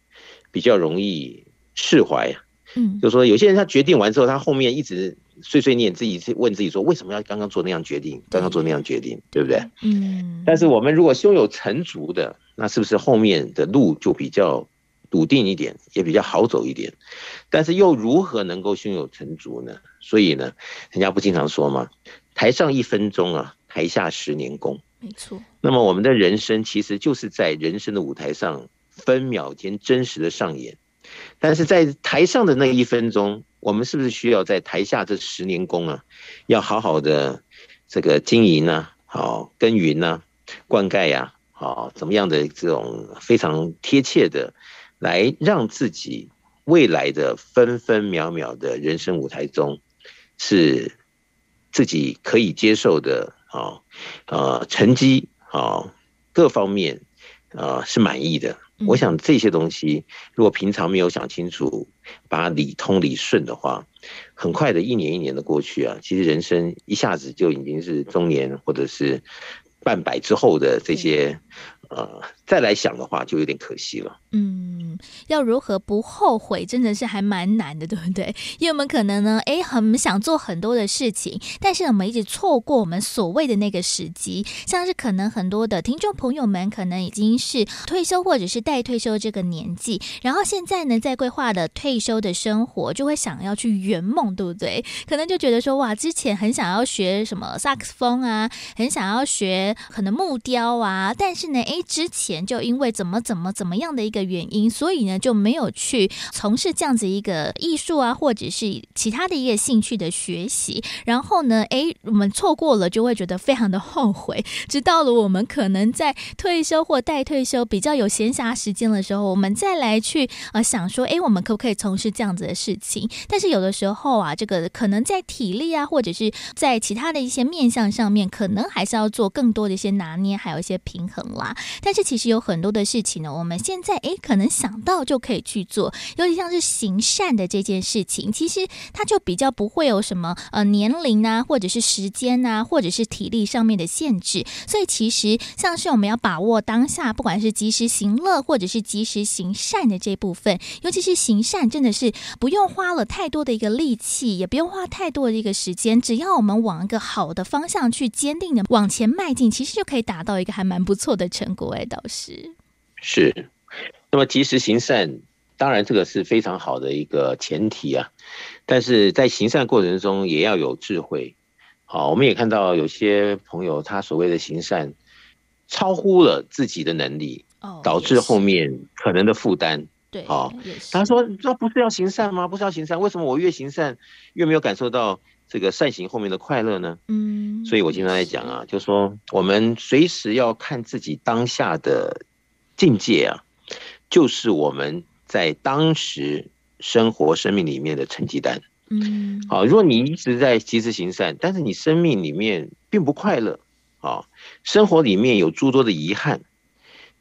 比较容易。释怀呀，嗯，就是说有些人他决定完之后，他后面一直碎碎念，自己问自己说，为什么要刚刚做那样决定，刚刚做那样决定，对不对？嗯。但是我们如果胸有成竹的，那是不是后面的路就比较笃定一点，也比较好走一点？但是又如何能够胸有成竹呢？所以呢，人家不经常说吗？台上一分钟啊，台下十年功。没错。那么我们的人生其实就是在人生的舞台上，分秒间真实的上演。但是在台上的那一分钟，我们是不是需要在台下这十年功啊，要好好的这个经营呢？好耕耘呢，灌溉呀，好怎么样的这种非常贴切的，来让自己未来的分分秒秒的人生舞台中，是自己可以接受的啊，呃，成绩啊，各方面啊是满意的。我想这些东西，如果平常没有想清楚，把它理通理顺的话，很快的一年一年的过去啊，其实人生一下子就已经是中年或者是半百之后的这些。呃，再来想的话，就有点可惜了。嗯，要如何不后悔，真的是还蛮难的，对不对？因为我们可能呢，哎，很想做很多的事情，但是我们一直错过我们所谓的那个时机。像是可能很多的听众朋友们，可能已经是退休或者是待退休这个年纪，然后现在呢，在规划的退休的生活，就会想要去圆梦，对不对？可能就觉得说，哇，之前很想要学什么萨克斯风啊，很想要学可能木雕啊，但是呢，哎。之前就因为怎么怎么怎么样的一个的原因，所以呢就没有去从事这样子一个艺术啊，或者是其他的一个兴趣的学习。然后呢，诶，我们错过了，就会觉得非常的后悔。直到了我们可能在退休或待退休比较有闲暇时间的时候，我们再来去呃想说，诶，我们可不可以从事这样子的事情？但是有的时候啊，这个可能在体力啊，或者是在其他的一些面向上面，可能还是要做更多的一些拿捏，还有一些平衡啦。但是其实有很多的事情呢，我们现在诶可能想到就可以去做，尤其像是行善的这件事情，其实它就比较不会有什么呃年龄啊，或者是时间啊，或者是体力上面的限制。所以其实像是我们要把握当下，不管是及时行乐，或者是及时行善的这部分，尤其是行善，真的是不用花了太多的一个力气，也不用花太多的一个时间，只要我们往一个好的方向去坚定的往前迈进，其实就可以达到一个还蛮不错的成果。哎导师是，那么及时行善，当然这个是非常好的一个前提啊。但是在行善过程中也要有智慧。好，我们也看到有些朋友他所谓的行善，超乎了自己的能力，导致后面可能的负担。对，好，他说：“这不是要行善吗？不是要行善，为什么我越行善越没有感受到？”这个善行后面的快乐呢？嗯，所以我经常在讲啊，就是说我们随时要看自己当下的境界啊，就是我们在当时生活生命里面的成绩单。嗯，好，如果你一直在及时行善，但是你生命里面并不快乐，啊，生活里面有诸多的遗憾，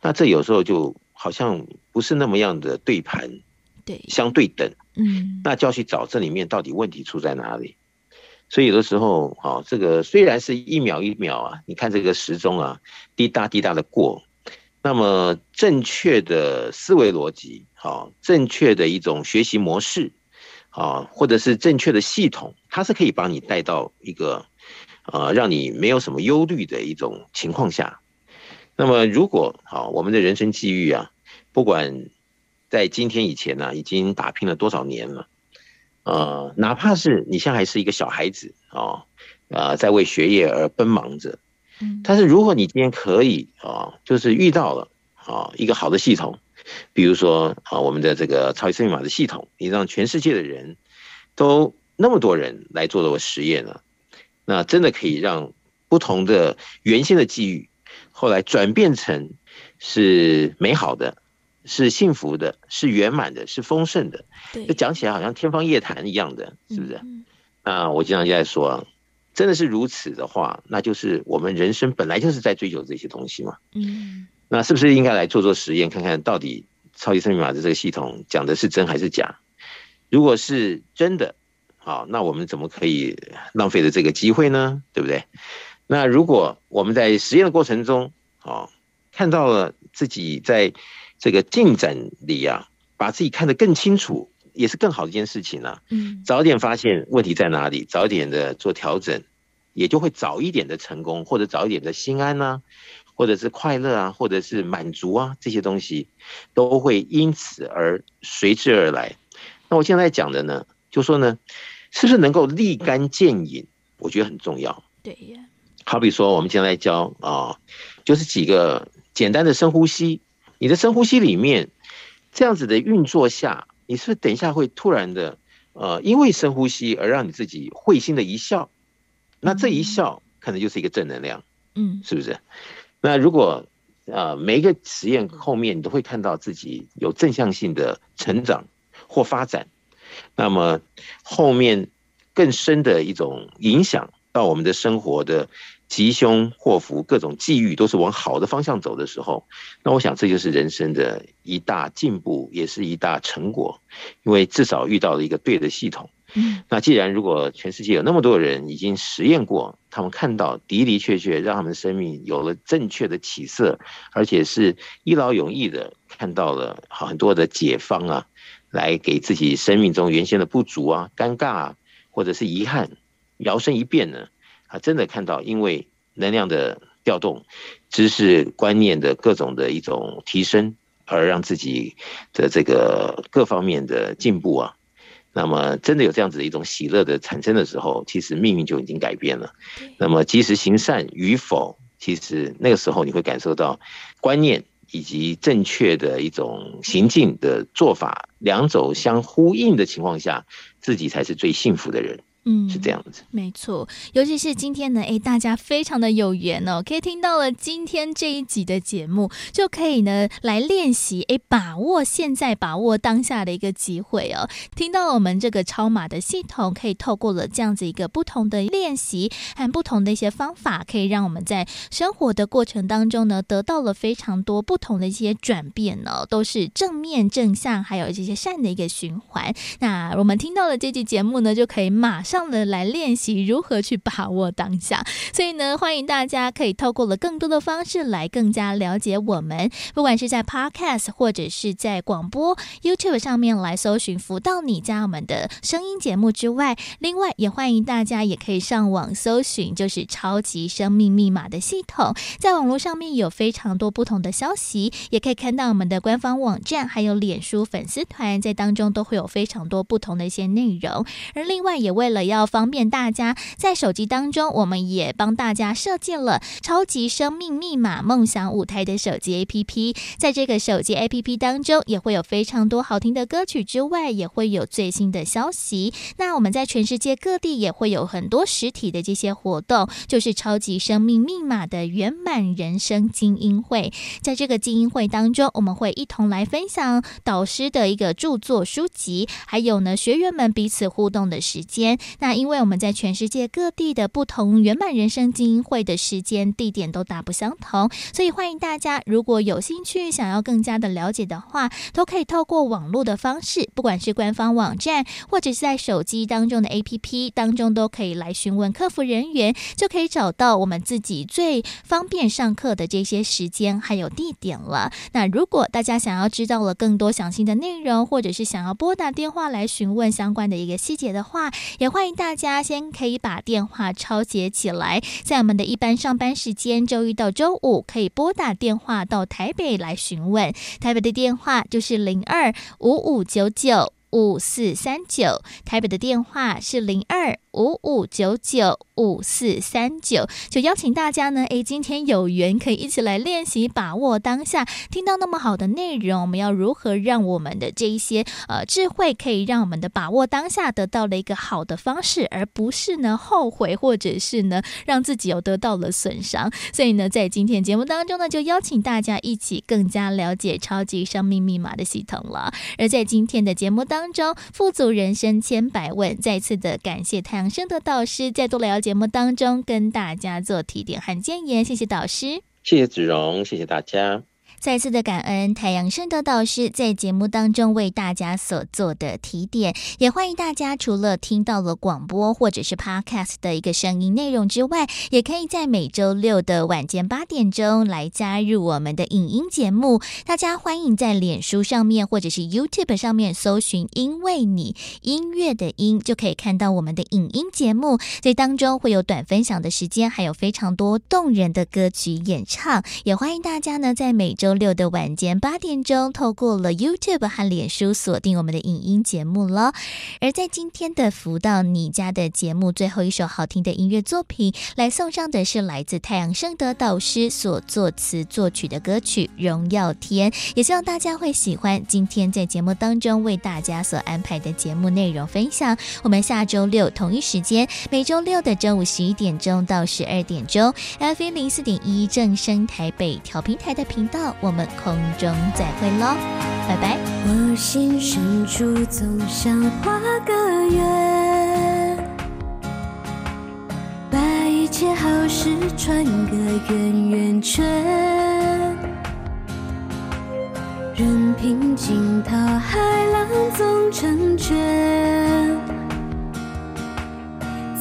那这有时候就好像不是那么样的对盘，对，相对等。嗯，那就要去找这里面到底问题出在哪里。所以有的时候，好，这个虽然是一秒一秒啊，你看这个时钟啊，滴答滴答的过，那么正确的思维逻辑，啊，正确的一种学习模式，啊，或者是正确的系统，它是可以帮你带到一个，呃，让你没有什么忧虑的一种情况下。那么如果好，我们的人生际遇啊，不管在今天以前呢、已经打拼了多少年了，呃，哪怕是你现在还是一个小孩子啊，呃，在为学业而奔忙着，但是如果你今天可以啊，就是遇到了啊一个好的系统，比如说啊我们的这个超级生命密码的系统，你让全世界的人都那么多人来做这个实验了，那真的可以让不同的原先的际遇，后来转变成是美好的。是幸福的，是圆满的，是丰盛的。对，就讲起来好像天方夜谭一样的，是不是？嗯，那我经常就在说，真的是如此的话，那就是我们人生本来就是在追求这些东西嘛。嗯，那是不是应该来做做实验，看看到底超级生命密码的这个系统讲的是真还是假？如果是真的，好，那我们怎么可以浪费了这个机会呢？对不对？那如果我们在实验的过程中，好，看到了自己在。这个进展里啊，把自己看得更清楚，也是更好的一件事情啊。嗯，早点发现问题在哪里，早点的做调整，也就会早一点的成功，或者早一点的心安啊，或者是快乐啊，或者是满足啊，这些东西都会因此而随之而来。那我现在讲的呢，就说呢，是不是能够立竿见影？我觉得很重要。对呀。好比说，我们现在教啊，就是几个简单的深呼吸。你的深呼吸里面，这样子的运作下，你是不是等一下会突然的，呃，因为深呼吸而让你自己会心的一笑，那这一笑可能就是一个正能量，嗯，是不是？那如果呃每一个实验后面你都会看到自己有正向性的成长或发展，那么后面更深的一种影响到我们的生活的。吉凶祸福，各种际遇都是往好的方向走的时候，那我想这就是人生的一大进步，也是一大成果，因为至少遇到了一个对的系统。嗯，那既然如果全世界有那么多人已经实验过，他们看到的的确确让他们的生命有了正确的起色，而且是一劳永逸的看到了很多的解方啊，来给自己生命中原先的不足啊、尴尬啊，或者是遗憾摇身一变呢。啊，真的看到，因为能量的调动、知识观念的各种的一种提升，而让自己的这个各方面的进步啊，那么真的有这样子的一种喜乐的产生的时候，其实命运就已经改变了。那么及时行善与否，其实那个时候你会感受到观念以及正确的一种行进的做法，两种相呼应的情况下，自己才是最幸福的人。嗯，是这样子，没错。尤其是今天呢，哎，大家非常的有缘哦，可以听到了今天这一集的节目，就可以呢来练习，哎，把握现在，把握当下的一个机会哦。听到了我们这个超码的系统，可以透过了这样子一个不同的练习和不同的一些方法，可以让我们在生活的过程当中呢，得到了非常多不同的一些转变哦，都是正面正向，还有这些善的一个循环。那我们听到了这集节目呢，就可以马上。上的来练习如何去把握当下，所以呢，欢迎大家可以透过了更多的方式来更加了解我们，不管是在 Podcast 或者是在广播 YouTube 上面来搜寻“福到你家”我们的声音节目之外，另外也欢迎大家也可以上网搜寻，就是超级生命密码的系统，在网络上面有非常多不同的消息，也可以看到我们的官方网站，还有脸书粉丝团，在当中都会有非常多不同的一些内容，而另外也为了要方便大家在手机当中，我们也帮大家设计了超级生命密码梦想舞台的手机 APP。在这个手机 APP 当中，也会有非常多好听的歌曲之外，也会有最新的消息。那我们在全世界各地也会有很多实体的这些活动，就是超级生命密码的圆满人生精英会。在这个精英会当中，我们会一同来分享导师的一个著作书籍，还有呢学员们彼此互动的时间。那因为我们在全世界各地的不同圆满人生精英会的时间地点都大不相同，所以欢迎大家如果有兴趣想要更加的了解的话，都可以透过网络的方式，不管是官方网站或者是在手机当中的 APP 当中，都可以来询问客服人员，就可以找到我们自己最方便上课的这些时间还有地点了。那如果大家想要知道了更多详细的内容，或者是想要拨打电话来询问相关的一个细节的话，也。欢迎大家先可以把电话抄写起来，在我们的一般上班时间，周一到周五可以拨打电话到台北来询问，台北的电话就是零二五五九九五四三九，台北的电话是零二五五九九。五四三九，就邀请大家呢，诶，今天有缘可以一起来练习，把握当下。听到那么好的内容，我们要如何让我们的这一些呃智慧，可以让我们的把握当下得到了一个好的方式，而不是呢后悔，或者是呢让自己有得到了损伤。所以呢，在今天节目当中呢，就邀请大家一起更加了解超级生命密码的系统了。而在今天的节目当中，富足人生千百问，再次的感谢太阳生的导师，在多聊。节目当中跟大家做提点和建言，谢谢导师，谢谢子荣，谢谢大家。再次的感恩太阳盛德导师在节目当中为大家所做的提点，也欢迎大家除了听到了广播或者是 Podcast 的一个声音内容之外，也可以在每周六的晚间八点钟来加入我们的影音节目。大家欢迎在脸书上面或者是 YouTube 上面搜寻“因为你音乐的音”，就可以看到我们的影音节目。在当中会有短分享的时间，还有非常多动人的歌曲演唱。也欢迎大家呢在每周。周六的晚间八点钟，透过了 YouTube 和脸书锁定我们的影音节目了。而在今天的福到你家的节目最后一首好听的音乐作品，来送上的是来自太阳盛德导师所作词作曲的歌曲《荣耀天》，也希望大家会喜欢今天在节目当中为大家所安排的节目内容分享。我们下周六同一时间，每周六的中午十一点钟到十二点钟，FM 零四点一正声台北调频台的频道。我们空中再会喽，拜拜。我心深处总想画个圆，把一切好事串个圆圆圈，任凭惊涛骇浪总成全，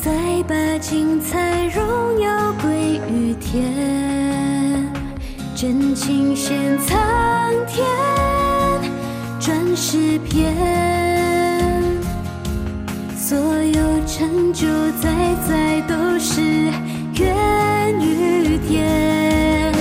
再把精彩荣耀归于天。真情献苍天，转世篇，所有成就在在都是源于天，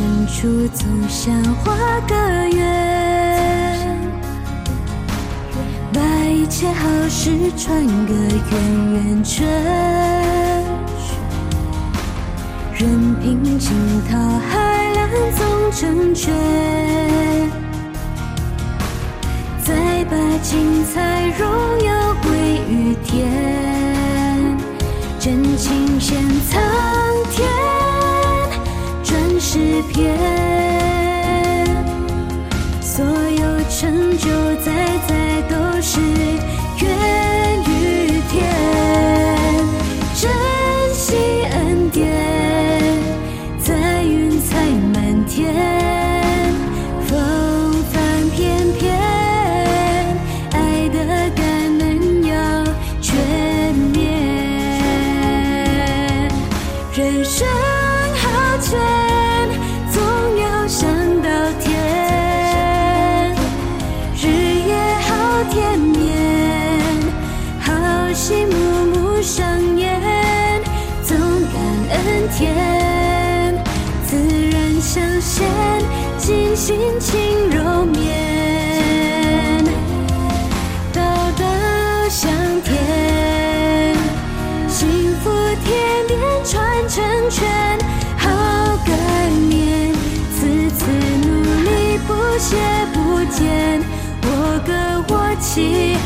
深处总想画个圆，把一切好事串个圆圆圈，任凭惊涛骇浪总成全，再把精彩荣耀归于天，真情献苍天。诗篇，所有成就在在都是源于天，起